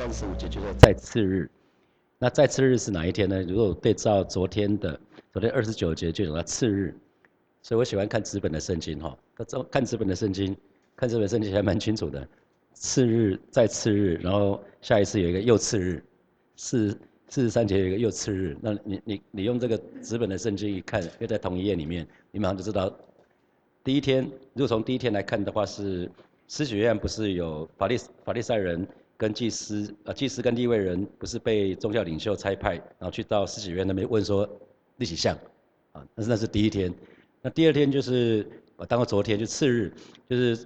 三十五节就说在次日，那在次日是哪一天呢？如果对照昨天的，昨天二十九节就讲到次日，所以我喜欢看纸本的圣经哈。看纸本的圣经，看纸本圣经还蛮清楚的。次日在次日，然后下一次有一个又次日，四四十三节有一个又次日。那你你你用这个纸本的圣经一看，又在同一页里面，你马上就知道，第一天如果从第一天来看的话是。施洗约翰不是有法利法利赛人跟祭司呃祭司跟立位人不是被宗教领袖差派，然后去到施洗约翰那边问说立起像，啊，但是那是第一天，那第二天就是呃当过昨天就次日，就是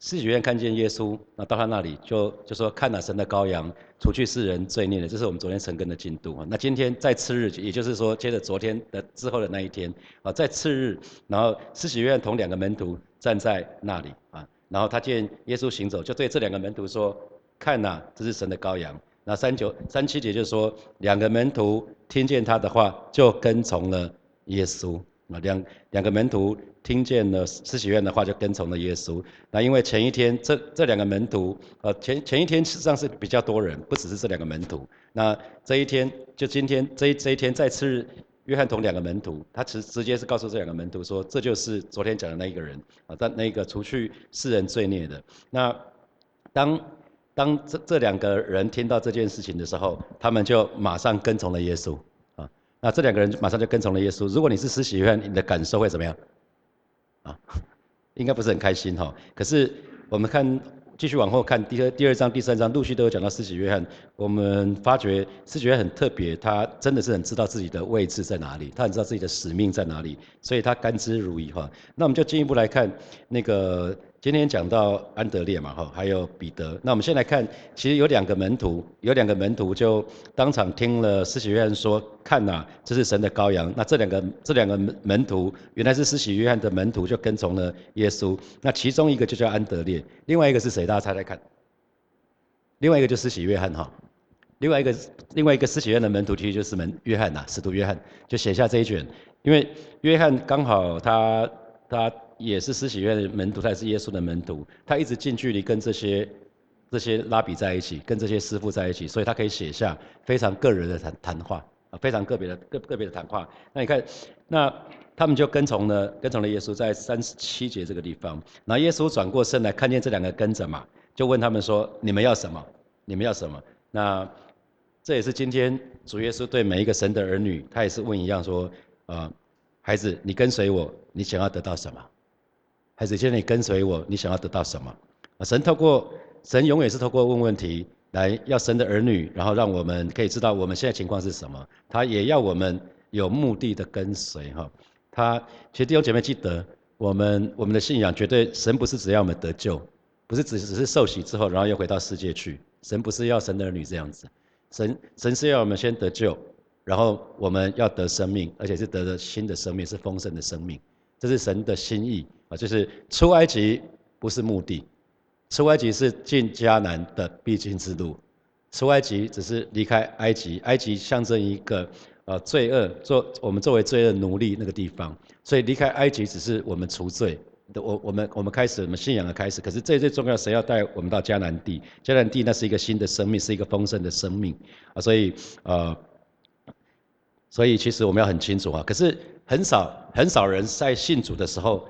施洗约翰看见耶稣，那到他那里就就说看了神的羔羊，除去世人罪孽的，这是我们昨天成根的进度啊。那今天在次日，也就是说接着昨天的之后的那一天啊，在次日，然后施洗约翰同两个门徒站在那里啊。然后他见耶稣行走，就对这两个门徒说：“看呐，这是神的羔羊。”那三九三七节就说，两个门徒听见他的话，就跟从了耶稣。啊，两两个门徒听见了施洗约的话，就跟从了耶稣。那因为前一天这这两个门徒，呃，前前一天实际上是比较多人，不只是这两个门徒。那这一天就今天这一这一天再次。约翰同两个门徒，他直直接是告诉这两个门徒说，这就是昨天讲的那一个人啊，但那个除去世人罪孽的。那当当这这两个人听到这件事情的时候，他们就马上跟从了耶稣啊。那这两个人马上就跟从了耶稣。如果你是施洗约，你的感受会怎么样？啊，应该不是很开心哈。可是我们看。继续往后看，第二第二章、第三章陆续都有讲到施洗约翰。我们发觉施洗约翰很特别，他真的是很知道自己的位置在哪里，他很知道自己的使命在哪里，所以他甘之如饴哈。那我们就进一步来看那个。今天讲到安德烈嘛，哈，还有彼得。那我们先来看，其实有两个门徒，有两个门徒就当场听了施洗约翰说：“看呐，这是神的羔羊。”那这两个这两个门徒原来是施洗约翰的门徒，就跟从了耶稣。那其中一个就叫安德烈，另外一个是谁？大家猜猜看。另外一个就是施洗约翰哈，另外一个另外一个施洗约翰的门徒其实就是门约翰呐，使徒约翰就写下这一卷，因为约翰刚好他他。也是施洗约的门徒，他也是耶稣的门徒。他一直近距离跟这些这些拉比在一起，跟这些师傅在一起，所以他可以写下非常个人的谈谈话啊，非常个别的个个别的谈话。那你看，那他们就跟从了跟从了耶稣，在三十七节这个地方。然后耶稣转过身来，看见这两个跟着嘛，就问他们说：“你们要什么？你们要什么？”那这也是今天主耶稣对每一个神的儿女，他也是问一样说：“啊，孩子，你跟随我，你想要得到什么？”孩子，现在你跟随我，你想要得到什么？啊，神透过神永远是透过问问题来要神的儿女，然后让我们可以知道我们现在情况是什么。他也要我们有目的的跟随哈。他其实弟兄姐妹记得，我们我们的信仰绝对神不是只要我们得救，不是只只是受洗之后然后又回到世界去。神不是要神的儿女这样子，神神是要我们先得救，然后我们要得生命，而且是得了新的生命，是丰盛的生命。这是神的心意啊，就是出埃及不是目的，出埃及是进迦南的必经之路，出埃及只是离开埃及，埃及象征一个呃罪恶，做我们作为罪恶奴隶那个地方，所以离开埃及只是我们除罪，我我们我们开始我们信仰的开始，可是最最重要，谁要带我们到迦南地？迦南地那是一个新的生命，是一个丰盛的生命啊，所以呃，所以其实我们要很清楚啊，可是。很少很少人在信主的时候，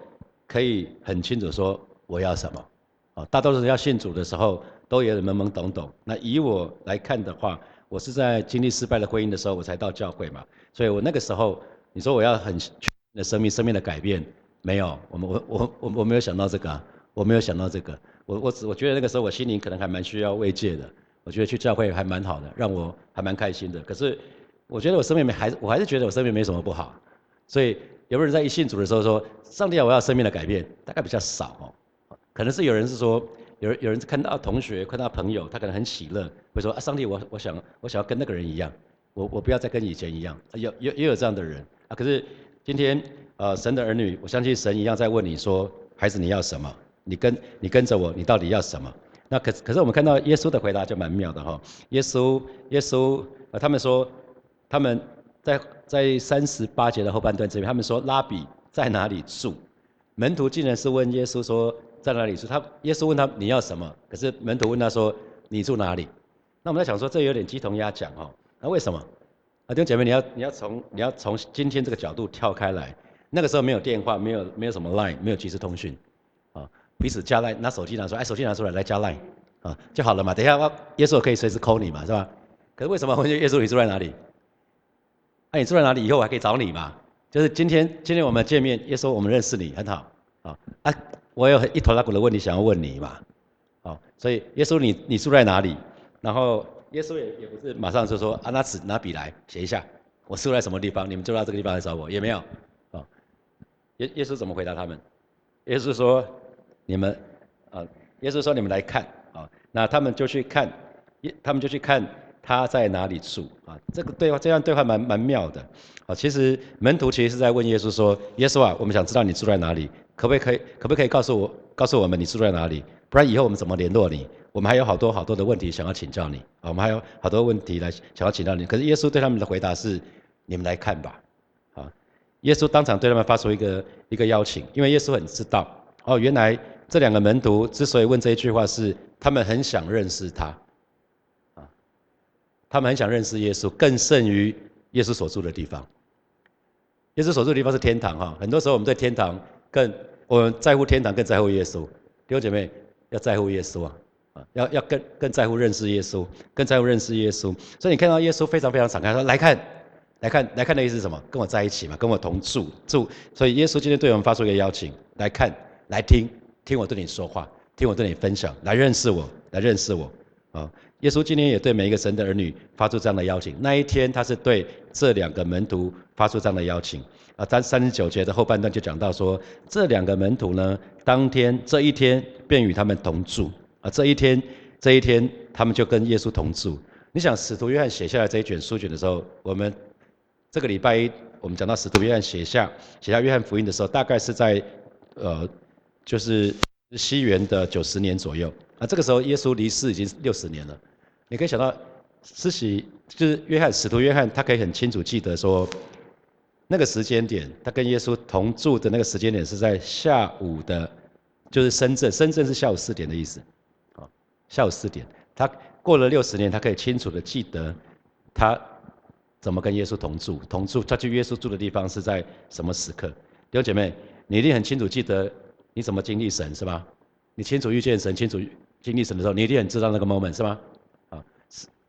可以很清楚说我要什么，啊，大多数人要信主的时候都有点懵懵懂懂。那以我来看的话，我是在经历失败的婚姻的时候，我才到教会嘛，所以我那个时候，你说我要很全的生命生命的改变，没有，我们我我我我没有想到这个，我没有想到这个，我我只我觉得那个时候我心灵可能还蛮需要慰藉的，我觉得去教会还蛮好的，让我还蛮开心的。可是我觉得我生命没还我还是觉得我生命没什么不好。所以有没有人在一信主的时候说：“上帝啊，我要生命的改变？”大概比较少哦，可能是有人是说，有人有人看到同学、看到朋友，他可能很喜乐，会说：“啊，上帝，我我想我想要跟那个人一样，我我不要再跟以前一样。”有有也有这样的人啊。可是今天呃，神的儿女，我相信神一样在问你说：“孩子，你要什么？你跟你跟着我，你到底要什么？”那可可是我们看到耶稣的回答就蛮妙的哈。耶稣耶稣呃，他们说他们。在在三十八节的后半段这边，他们说拉比在哪里住？门徒竟然是问耶稣说在哪里住？他耶稣问他你要什么？可是门徒问他说你住哪里？那我们在想说，这有点鸡同鸭讲哦。那为什么？啊，弟兄姐妹，你要你要从你要从今天这个角度跳开来。那个时候没有电话，没有没有什么 Line，没有即时通讯，啊，彼此加 Line，拿手机拿出来，哎，手机拿出来来加 Line，啊，就好了嘛。等一下，耶稣可以随时 call 你嘛，是吧？可是为什么？问耶稣，你住在哪里？哎，你住在哪里？以后我还可以找你嘛？就是今天今天我们见面，耶稣，我们认识你，很好，啊，啊，我有一头拉骨的问题想要问你嘛，哦，所以耶稣，你你住在哪里？然后耶稣也也不是马上就说啊，拿纸拿笔来写一下，我住在什么地方？你们就到这个地方来找我，也没有，啊，耶耶稣怎么回答他们？耶稣说，你们啊，耶稣说你们来看啊，那他们就去看，耶他们就去看他在哪里住啊，这个对话这样对话蛮蛮妙的，啊，其实门徒其实是在问耶稣说，耶稣啊，我们想知道你住在哪里，可不可以可不可以告诉我告诉我们你住在哪里？不然以后我们怎么联络你？我们还有好多好多的问题想要请教你啊！我们还有好多问题来想要请教你。可是耶稣对他们的回答是：你们来看吧，啊！耶稣当场对他们发出一个一个邀请，因为耶稣很知道哦，原来这两个门徒之所以问这一句话，是他们很想认识他，他们很想认识耶稣，更胜于耶稣所住的地方。耶稣所住的地方是天堂哈，很多时候我们在天堂更我们在乎天堂，更在乎耶稣。弟兄姐妹要在乎耶稣啊！啊，要要更更在乎认识耶稣，更在乎认识耶稣。所以你看到耶稣非常非常敞开，说来看，来看，来看的意思是什么？跟我在一起嘛，跟我同住住。所以耶稣今天对我们发出一个邀请，来看，来听，听我对你说话，听我对你分享，来认识我，来认识我。啊，耶稣今天也对每一个神的儿女发出这样的邀请。那一天他是对这两个门徒发出这样的邀请。啊，三三十九节的后半段就讲到说，这两个门徒呢，当天这一天便与他们同住。啊，这一天，这一天，他们就跟耶稣同住。你想，使徒约翰写下来这一卷书卷的时候，我们这个礼拜一，我们讲到使徒约翰写下写下约翰福音的时候，大概是在呃，就是西元的九十年左右。啊，这个时候耶稣离世已经六十年了。你可以想到，施洗就是约翰，使徒约翰，他可以很清楚记得说，那个时间点，他跟耶稣同住的那个时间点是在下午的，就是深圳，深圳是下午四点的意思。下午四点，他过了六十年，他可以清楚的记得他怎么跟耶稣同住，同住，他去耶稣住的地方是在什么时刻？弟兄姐妹，你一定很清楚记得你怎么经历神是吧？你清楚遇见神，清楚经历神的时候，你一定很知道那个 moment 是吗？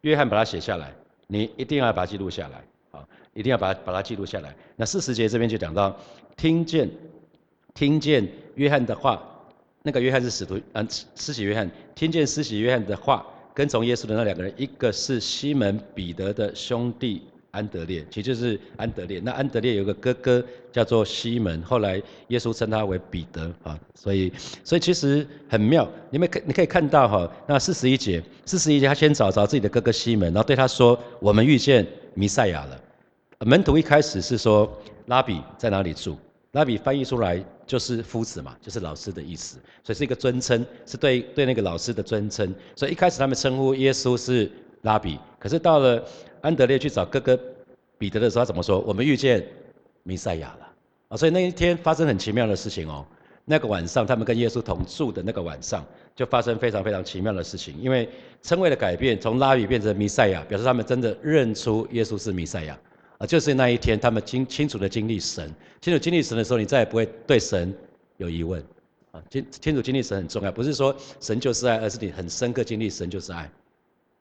约翰把它写下来，你一定要把它记录下来，啊，一定要把它把它记录下来。那四十节这边就讲到，听见听见约翰的话。那个约翰是使徒，嗯，施洗约翰听见施洗约翰的话，跟从耶稣的那两个人，一个是西门彼得的兄弟安德烈，其实就是安德烈。那安德烈有个哥哥叫做西门，后来耶稣称他为彼得啊，所以，所以其实很妙。你们可你可以看到哈，那四十一节，四十一节他先找找自己的哥哥西门，然后对他说：“我们遇见弥赛亚了。”门徒一开始是说：“拉比在哪里住？”拉比翻译出来就是夫子嘛，就是老师的意思，所以是一个尊称，是对对那个老师的尊称。所以一开始他们称呼耶稣是拉比，可是到了安德烈去找哥哥彼得的时候，他怎么说？我们遇见弥赛亚了啊！所以那一天发生很奇妙的事情哦。那个晚上，他们跟耶稣同住的那个晚上，就发生非常非常奇妙的事情，因为称谓的改变，从拉比变成弥赛亚，表示他们真的认出耶稣是弥赛亚。啊，就是那一天，他们清清楚的经历神，清楚经历神的时候，你再也不会对神有疑问。啊，清清楚经历神很重要，不是说神就是爱，而是你很深刻经历神就是爱。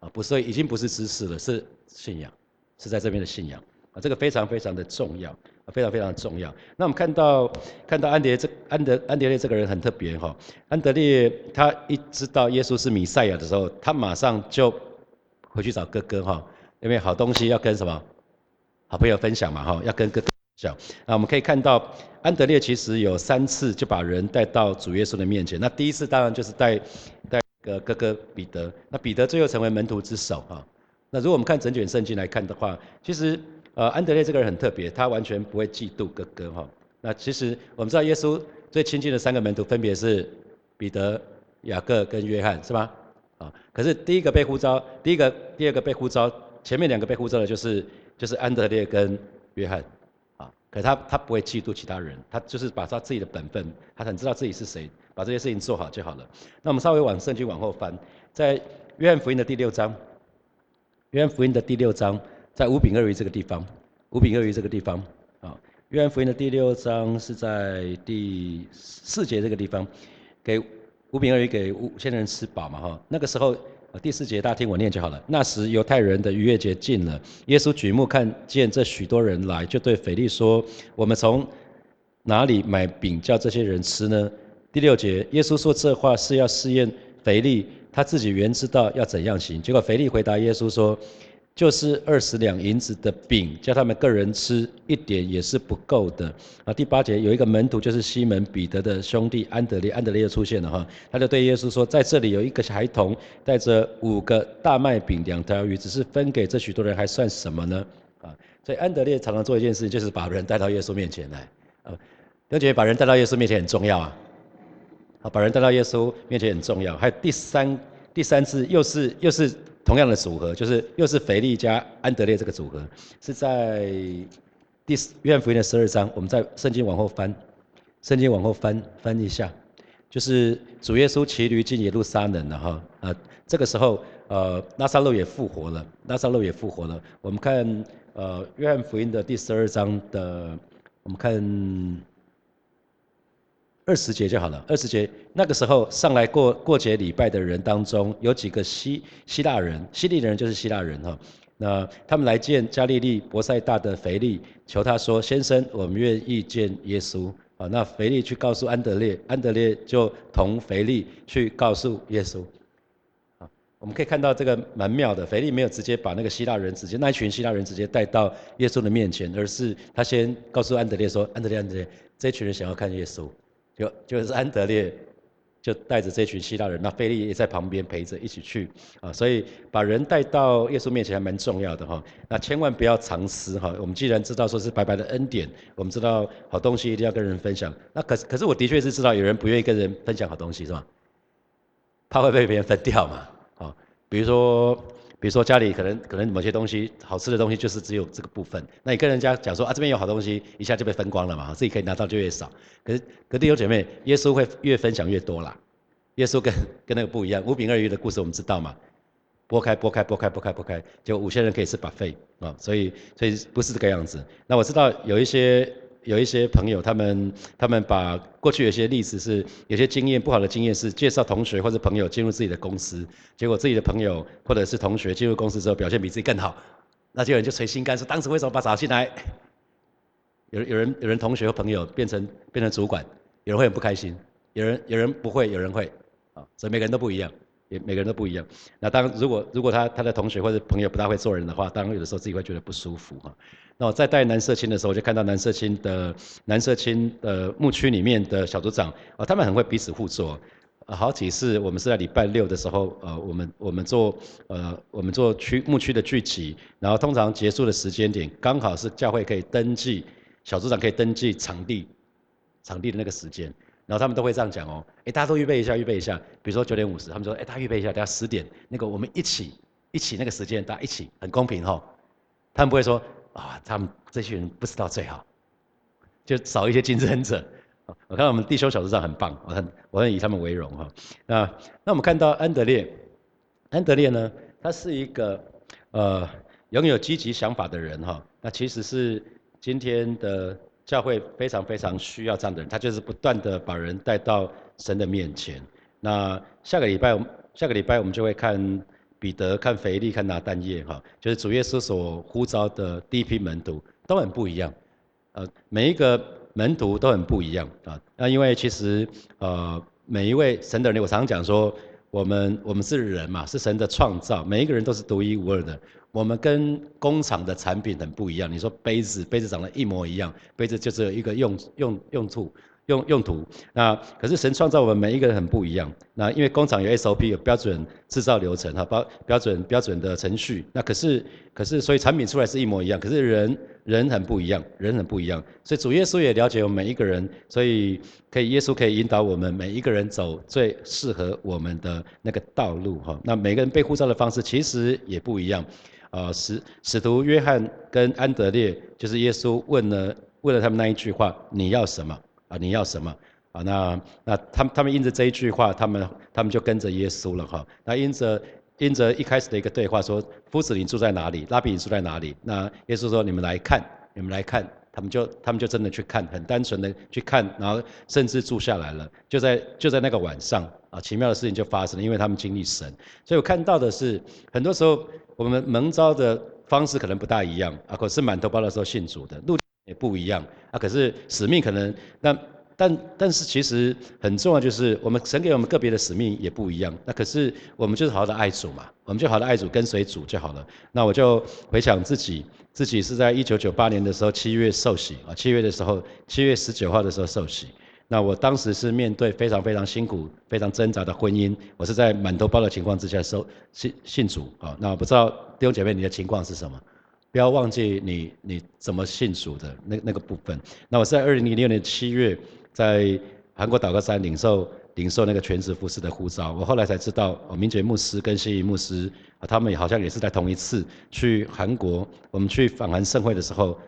啊，不是，已经不是知识了，是信仰，是在这边的信仰。啊，这个非常非常的重要，非常非常重要。那我们看到看到安德烈这安德安德烈这个人很特别哈，安德烈他一知道耶稣是弥赛亚的时候，他马上就回去找哥哥哈，因为好东西要跟什么？好朋友分享嘛，哈，要跟哥哥讲。那我们可以看到，安德烈其实有三次就把人带到主耶稣的面前。那第一次当然就是带带个哥哥彼得。那彼得最后成为门徒之首，哈。那如果我们看整卷圣经来看的话，其实呃安德烈这个人很特别，他完全不会嫉妒哥哥，哈。那其实我们知道耶稣最亲近的三个门徒分别是彼得、雅各跟约翰，是吧？啊，可是第一个被呼召，第一个、第二个被呼召，前面两个被呼召的就是。就是安德烈跟约翰，可他他不会嫉妒其他人，他就是把他自己的本分，他很知道自己是谁，把这些事情做好就好了。那我们稍微往圣经往后翻，在约翰福音的第六章，约翰福音的第六章，在五饼二鱼这个地方，五饼二鱼这个地方啊。约翰福音的第六章是在第四节这个地方，给五饼二鱼给五千人吃饱嘛哈。那个时候第四节大家听我念就好了。那时犹太人的逾越节近了，耶稣举目看见这许多人来，就对腓力说：“我们从哪里买饼叫这些人吃呢？”第六节，耶稣说这话是要试验腓力。他自己原知道要怎样行，结果腓力回答耶稣说：“就是二十两银子的饼，叫他们个人吃一点也是不够的。”啊，第八节有一个门徒就是西门彼得的兄弟安德烈，安德烈又出现了哈，他就对耶稣说：“在这里有一个孩童带着五个大麦饼、两条鱼，只是分给这许多人，还算什么呢？”啊，所以安德烈常常做一件事，就是把人带到耶稣面前来。啊，而且把人带到耶稣面前很重要啊。啊，把人带到耶稣面前很重要。还有第三第三次，又是又是同样的组合，就是又是腓力加安德烈这个组合，是在第约翰福音的十二章。我们在圣经往后翻，圣经往后翻翻一下，就是主耶稣骑驴进耶路撒冷了哈啊。这个时候，呃，拉萨路也复活了，拉萨路也复活了。我们看呃约翰福音的第十二章的，我们看。二十节就好了。二十节那个时候上来过过节礼拜的人当中，有几个希希腊人，希利人就是希腊人哈。那他们来见加利利伯赛大的腓力，求他说：“先生，我们愿意见耶稣。”啊，那腓力去告诉安德烈，安德烈就同腓力去告诉耶稣。啊，我们可以看到这个蛮妙的，腓力没有直接把那个希腊人直接那一群希腊人直接带到耶稣的面前，而是他先告诉安德烈说：“安德烈，安德烈，这群人想要看耶稣。”就就是安德烈，就带着这群希腊人，那菲利也在旁边陪着一起去啊，所以把人带到耶稣面前还蛮重要的哈。那千万不要藏私哈。我们既然知道说是白白的恩典，我们知道好东西一定要跟人分享。那可是可是我的确是知道有人不愿意跟人分享好东西是吧？怕会被别人分掉嘛？啊，比如说。比如说家里可能可能某些东西好吃的东西就是只有这个部分，那你跟人家讲说啊这边有好东西，一下就被分光了嘛，自己可以拿到就越少。可是可弟兄姐妹，耶稣会越分享越多啦。耶稣跟跟那个不一样，五饼二鱼的故事我们知道嘛，拨开拨开拨开拨开拨开，就五千人可以吃把费啊，所以所以不是这个样子。那我知道有一些。有一些朋友，他们他们把过去有些例子是有些经验不好的经验是介绍同学或者朋友进入自己的公司，结果自己的朋友或者是同学进入公司之后表现比自己更好，那就有人就捶心肝说当时为什么把找进来？有有人有人同学和朋友变成变成主管，有人会很不开心，有人有人不会，有人会，啊，所以每个人都不一样，也每个人都不一样。那当如果如果他他的同学或者朋友不大会做人的话，当然有的时候自己会觉得不舒服哈。那我在带南社青的时候，我就看到南社青的南社青的牧区里面的小组长，啊，他们很会彼此互助。好几次我们是在礼拜六的时候，呃，我们我们做呃我们做区牧区的聚集，然后通常结束的时间点刚好是教会可以登记小组长可以登记场地场地的那个时间，然后他们都会这样讲哦，哎，大家都预备一下，预备一下。比如说九点五十，他们说，哎，大家预备一下，等下十点那个我们一起一起那个时间，大家一起很公平哈。他们不会说。啊，他们这些人不知道最好，就少一些竞争者。我看我们弟兄小组长很棒，我很我很以他们为荣哈。那那我们看到安德烈，安德烈呢，他是一个呃拥有积极想法的人哈。那其实是今天的教会非常非常需要这样的人，他就是不断的把人带到神的面前。那下个礼拜，下个礼拜我们就会看。彼得看腓力看拿单叶哈，就是主耶稣所呼召的第一批门徒都很不一样，呃，每一个门徒都很不一样啊。那因为其实呃每一位神的人，我常常讲说，我们我们是人嘛，是神的创造，每一个人都是独一无二的。我们跟工厂的产品很不一样。你说杯子，杯子长得一模一样，杯子就只有一个用用用处。用用途，那可是神创造我们每一个人很不一样。那因为工厂有 SOP 有标准制造流程哈，标标准标准的程序。那可是可是所以产品出来是一模一样，可是人人很不一样，人很不一样。所以主耶稣也了解我们每一个人，所以可以耶稣可以引导我们每一个人走最适合我们的那个道路哈。那每个人被呼召的方式其实也不一样。啊，使使徒约翰跟安德烈就是耶稣问了问了他们那一句话：你要什么？啊，你要什么？啊，那那他们他们因着这一句话，他们他们就跟着耶稣了哈。那因着因着一开始的一个对话说：“夫子，你住在哪里？拉比，你住在哪里？”那耶稣说：“你们来看，你们来看。”他们就他们就真的去看，很单纯的去看，然后甚至住下来了。就在就在那个晚上啊，奇妙的事情就发生了，因为他们经历神。所以我看到的是，很多时候我们蒙召的方式可能不大一样啊，可是满头包的时候信主的路也不一样啊，可是使命可能那。但但是其实很重要，就是我们神给我们个别的使命也不一样。那可是我们就是好好的爱主嘛，我们就好的爱主，跟随主就好了。那我就回想自己，自己是在一九九八年的时候七月受洗啊，七月的时候，七月十九号的时候受洗。那我当时是面对非常非常辛苦、非常挣扎的婚姻，我是在满头包的情况之下受信信主啊。那我不知道弟兄姐妹你的情况是什么？不要忘记你你怎么信主的那那个部分。那我在二零零六年七月。在韩国祷告山领受领受那个全职服侍的呼召，我后来才知道，哦，明觉牧师跟谢仪牧师啊，他们好像也是在同一次去韩国，我们去访韩盛会的时候，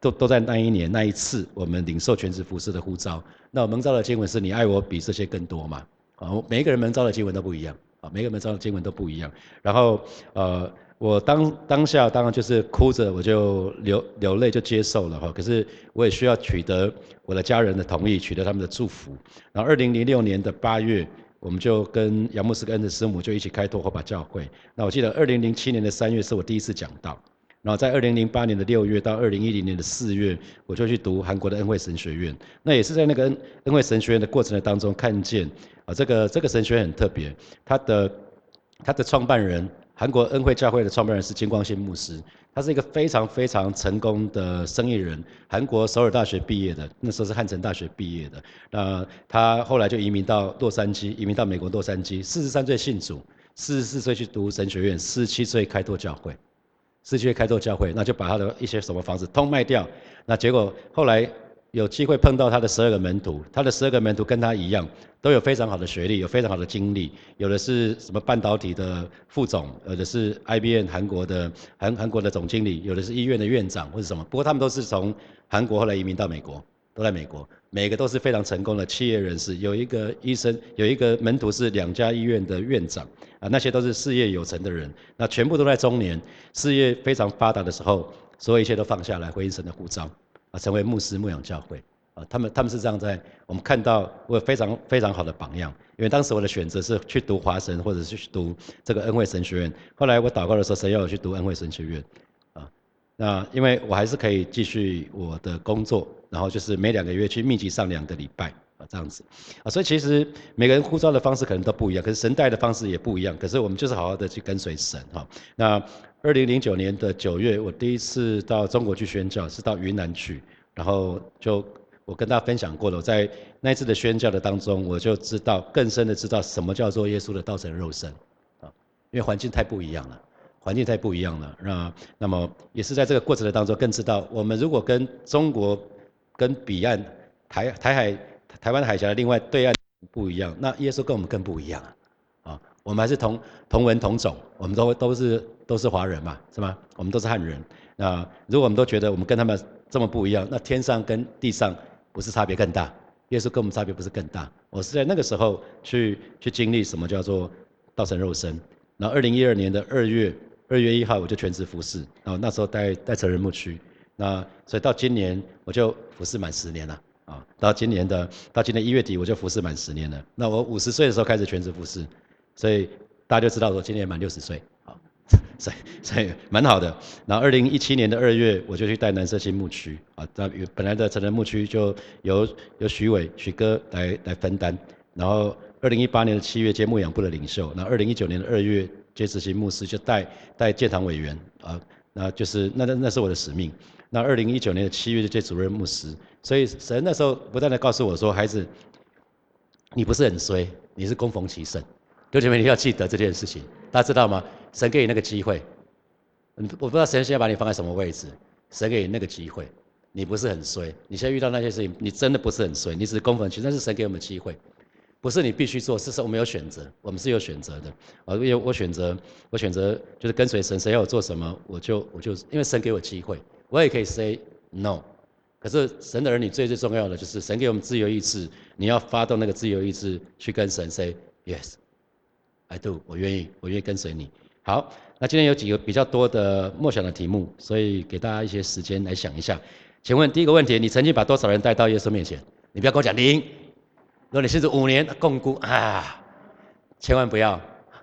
都都在那一年那一次，我们领受全职服侍的呼召。那我蒙召的经文是你爱我比这些更多嘛？啊，每一个人蒙召的经文都不一样啊，每个人招的经文都不一样。然后呃。我当当下当然就是哭着，我就流流泪就接受了哈。可是我也需要取得我的家人的同意，取得他们的祝福。然后二零零六年的八月，我们就跟杨牧师跟恩的师母就一起开拓火把教会。那我记得二零零七年的三月是我第一次讲道。然后在二零零八年的六月到二零一零年的四月，我就去读韩国的恩惠神学院。那也是在那个恩恩惠神学院的过程的当中，看见啊这个这个神学院很特别，它的它的创办人。韩国恩惠教会的创办人是金光信牧师，他是一个非常非常成功的生意人，韩国首尔大学毕业的，那时候是汉城大学毕业的。那他后来就移民到洛杉矶，移民到美国洛杉矶，四十三岁信主，四十四岁去读神学院，四十七岁开拓教会，四十七岁开拓教会，那就把他的一些什么房子通卖掉，那结果后来。有机会碰到他的十二个门徒，他的十二个门徒跟他一样，都有非常好的学历，有非常好的经历，有的是什么半导体的副总，有的是 IBM 韩国的韩韩国的总经理，有的是医院的院长或者什么。不过他们都是从韩国后来移民到美国，都在美国，每个都是非常成功的企业人士。有一个医生，有一个门徒是两家医院的院长，啊，那些都是事业有成的人。那全部都在中年，事业非常发达的时候，所有一切都放下来，回应神的呼召。啊，成为牧师牧养教会。啊，他们他们是这样在我们看到我非常非常好的榜样，因为当时我的选择是去读华神或者是去读这个恩惠神学院，后来我祷告的时候，神要我去读恩惠神学院，啊，那因为我还是可以继续我的工作，然后就是每两个月去密集上两个礼拜啊这样子，啊，所以其实每个人呼召的方式可能都不一样，可是神带的方式也不一样，可是我们就是好好的去跟随神哈，那。二零零九年的九月，我第一次到中国去宣教，是到云南去，然后就我跟大家分享过了，在那一次的宣教的当中，我就知道更深的知道什么叫做耶稣的道成肉身，啊，因为环境太不一样了，环境太不一样了，那那么也是在这个过程的当中，更知道我们如果跟中国跟彼岸台台海台湾海峡的另外对岸不一样，那耶稣跟我们更不一样。我们还是同同文同种，我们都都是都是华人嘛，是吗？我们都是汉人。那如果我们都觉得我们跟他们这么不一样，那天上跟地上不是差别更大？耶稣跟我们差别不是更大？我是在那个时候去去经历什么叫做道成肉身。然后二零一二年的二月二月一号我就全职服侍，然后那时候待待成人牧区。那所以到今年我就服侍满十年了啊！到今年的到今年一月底我就服侍满十年了。那我五十岁的时候开始全职服侍。所以大家就知道说今年满六十岁，啊，所以所以蛮好的。然后二零一七年的二月，我就去带南社新牧区，啊，那本来的成人牧区就由由徐伟徐哥来来分担。然后二零一八年的七月接牧养部的领袖，那二零一九年的二月接执行牧师就带带建堂委员，啊，那就是那那那是我的使命。那二零一九年的七月就接主任牧师，所以神那时候不断的告诉我说，孩子，你不是很衰，你是供逢其盛。弟兄姐妹，你要记得这件事情，大家知道吗？神给你那个机会，我不知道神现在把你放在什么位置。神给你那个机会，你不是很衰。你现在遇到那些事情，你真的不是很衰，你只是公分去。但是神给我们机会，不是你必须做，是说我们有选择，我们是有选择的。我，因为我选择，我选择就是跟随神，神要我做什么，我就我就因为神给我机会，我也可以 say no。可是神的儿女最最重要的就是神给我们自由意志，你要发动那个自由意志去跟神 say yes。I do，我愿意，我愿意跟随你。好，那今天有几个比较多的默想的题目，所以给大家一些时间来想一下。请问第一个问题，你曾经把多少人带到耶稣面前？你不要跟我讲零。如果你甚至五年共估啊，千万不要。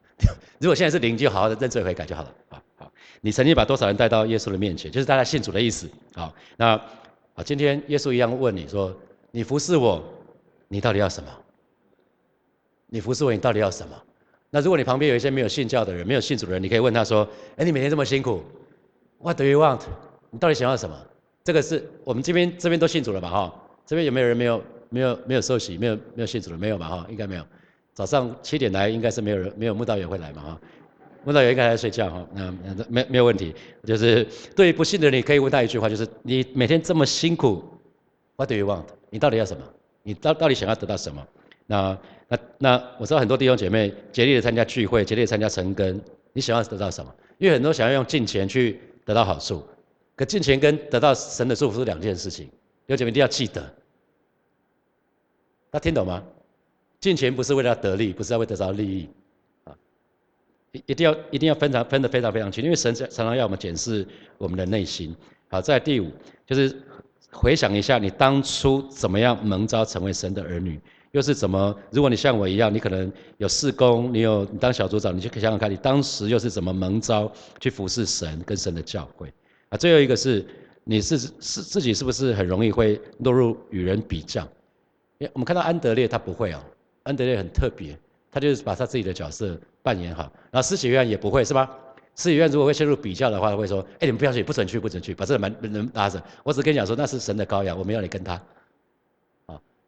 如果现在是零，就好好的认罪悔改就好了。好好，你曾经把多少人带到耶稣的面前？就是大家信主的意思。好，那啊，今天耶稣一样问你说：你服侍我，你到底要什么？你服侍我，你到底要什么？那如果你旁边有一些没有信教的人，没有信主的人，你可以问他说：哎，你每天这么辛苦，What do you want？你到底想要什么？这个是我们这边这边都信主了吧？哈，这边有没有人没有没有没有受洗，没有没有信主的？没有吧？哈，应该没有。早上七点来，应该是没有人没有慕道友会来嘛？哈，慕道友应该在睡觉哈。那没没有问题。就是对于不信的人，你可以问他一句话，就是你每天这么辛苦，What do you want？你到底要什么？你到到底想要得到什么？那那那我知道很多弟兄姐妹竭力的参加聚会，竭力的参加成根，你想要得到什么？因为很多想要用金钱去得到好处。可进钱跟得到神的祝福是两件事情，有姐妹一定要记得。他听懂吗？进钱不是为了得利，不是要为得到利益，啊，一一定要一定要分常分得非常非常清，因为神常常要我们检视我们的内心。好，在第五就是回想一下你当初怎么样蒙召成为神的儿女，又是怎么？如果你像我一样，你可能有事工，你有你当小组长，你就可以想想看你当时又是怎么蒙召去服侍神跟神的教会。啊，最后一个是，你是是自己是不是很容易会落入与人比较？因为我们看到安德烈他不会哦，安德烈很特别，他就是把他自己的角色扮演好。然后施洗约翰也不会是吧？施洗约翰如果会陷入比较的话，会说：哎，你们不要去，不准去，不准去，把这个门门拉着。我只跟你讲说，那是神的羔羊，我没有你跟他。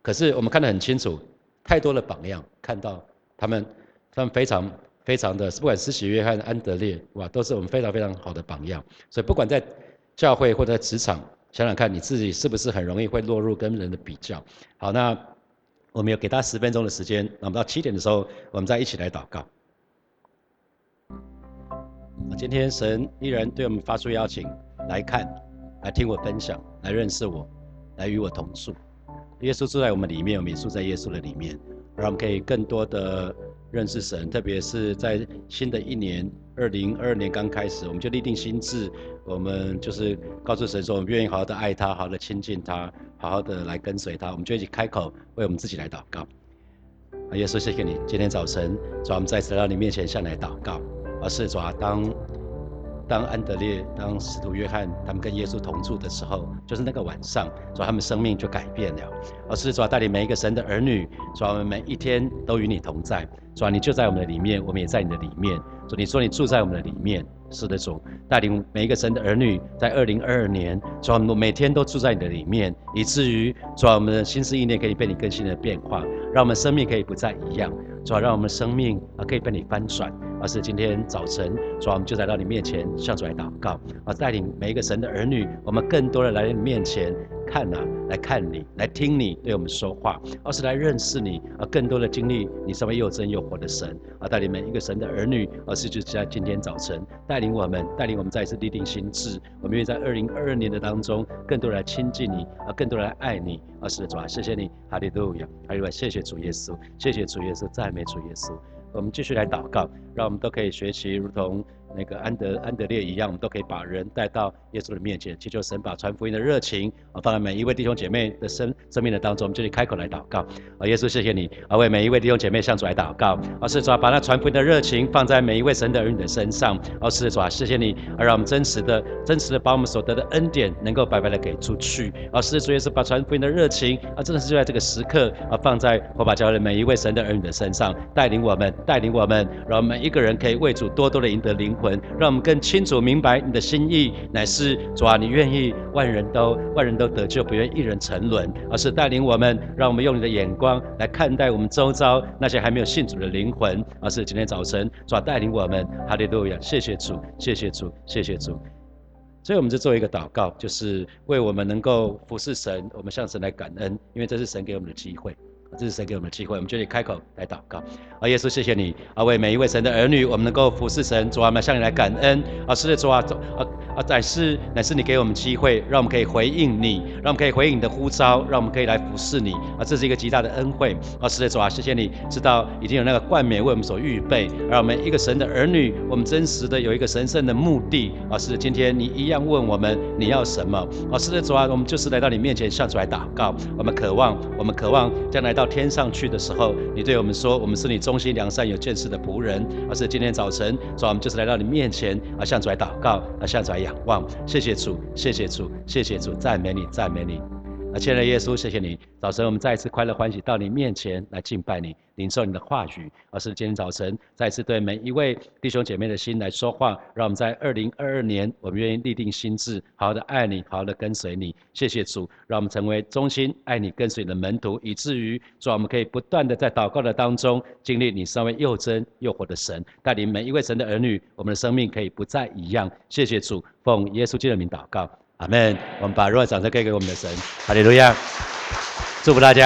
可是我们看得很清楚，太多的榜样，看到他们，他们非常。非常的，不管施洗约翰、安德烈，哇，都是我们非常非常好的榜样。所以不管在教会或者职场，想想看你自己是不是很容易会落入跟人的比较。好，那我们有给他十分钟的时间，那么到七点的时候，我们再一起来祷告。今天神依然对我们发出邀请，来看，来听我分享，来认识我，来与我同住。耶稣住在我们里面，我们也住在耶稣的里面，让我们可以更多的。认识神，特别是在新的一年，二零二二年刚开始，我们就立定心志，我们就是告诉神说，我们愿意好好的爱他，好好的亲近他，好好的来跟随他。我们就一起开口为我们自己来祷告。啊，耶稣，谢谢你，今天早晨，主我们再次来到你面前向你来祷告。而是主当。当安德烈、当使徒约翰他们跟耶稣同住的时候，就是那个晚上，主他们生命就改变了。而是主带领每一个神的儿女，主我们每一天都与你同在。主你就在我们的里面，我们也在你的里面。主你说你住在我们的里面，是的主带领每一个神的儿女，在二零二二年，主我们每天都住在你的里面，以至于主我们的心思意念可以被你更新的变化，让我们生命可以不再一样。主要让我们生命啊可以被你翻转。而是今天早晨，主要我们就来到你面前，向主来祷告，啊，带领每一个神的儿女，我们更多的来到你面前看呐，来看你，来听你对我们说话，而是来认识你，啊，更多的经历你身为又真又活的神，啊，带领每一个神的儿女，而是就在今天早晨带领我们，带领我们再一次立定心智，我们愿意在二零二二年的当中，更多来亲近你，啊，更多来爱你，而是主啊，谢谢你，哈利路亚，哈利路亚，谢谢主耶稣，谢谢主耶稣，赞美主耶稣，我们继续来祷告。让我们都可以学习，如同那个安德安德烈一样，我们都可以把人带到耶稣的面前，祈求神把传福音的热情啊放在每一位弟兄姐妹的生生命的当中。我们这里开口来祷告啊，耶稣谢谢你啊，为每一位弟兄姐妹向主来祷告啊，是主啊，把那传福音的热情放在每一位神的儿女的身上啊，是主啊，谢谢你啊，让我们真实的真实的把我们所得的恩典能够白白的给出去啊，是主耶稣把传福音的热情啊，真的是就在这个时刻啊，放在火把教会的每一位神的儿女的身上，带领我们，带领我们，让我们。一个人可以为主多多的赢得灵魂，让我们更清楚明白你的心意，乃是主啊，你愿意万人都万人都得救，不愿一人沉沦，而是带领我们，让我们用你的眼光来看待我们周遭那些还没有信主的灵魂，而是今天早晨主带领我们，哈利路亚，谢谢主，谢谢主，谢谢主。所以我们就做一个祷告，就是为我们能够服侍神，我们向神来感恩，因为这是神给我们的机会。这是神给我们的机会，我们就得开口来祷告。啊，耶稣，谢谢你啊，为每一位神的儿女，我们能够服侍神，主啊，我们向你来感恩。啊，是的，主啊，主啊。啊，乃是乃是你给我们机会，让我们可以回应你，让我们可以回应你的呼召，让我们可以来服侍你啊，这是一个极大的恩惠啊！是的，主啊，谢谢你知道已经有那个冠冕为我们所预备，让我们一个神的儿女，我们真实的有一个神圣的目的啊！是的，今天你一样问我们你要什么啊？是的，主啊，我们就是来到你面前向主来祷告，我们渴望，我们渴望将来到到天上去的时候，你对我们说，我们是你忠心良善有见识的仆人。而是今天早晨，主啊，我们就是来到你面前啊，向主来祷告啊，向主来仰望，谢谢主，谢谢主，谢谢主，赞美你，赞美你。啊，亲爱的耶稣，谢谢你。早晨，我们再一次快乐欢喜到你面前来敬拜你，领受你的话语。而是今天早晨，再一次对每一位弟兄姐妹的心来说话，让我们在二零二二年，我们愿意立定心志，好好的爱你，好好的跟随你。谢谢主，让我们成为忠心爱你、跟随你的门徒，以至于主，我们可以不断的在祷告的当中经历你身为又真又活的神，带领每一位神的儿女，我们的生命可以不再一样。谢谢主，奉耶稣基督的名祷告。阿门！我们把热烈掌声给给我们的神，哈利路亚！祝福大家。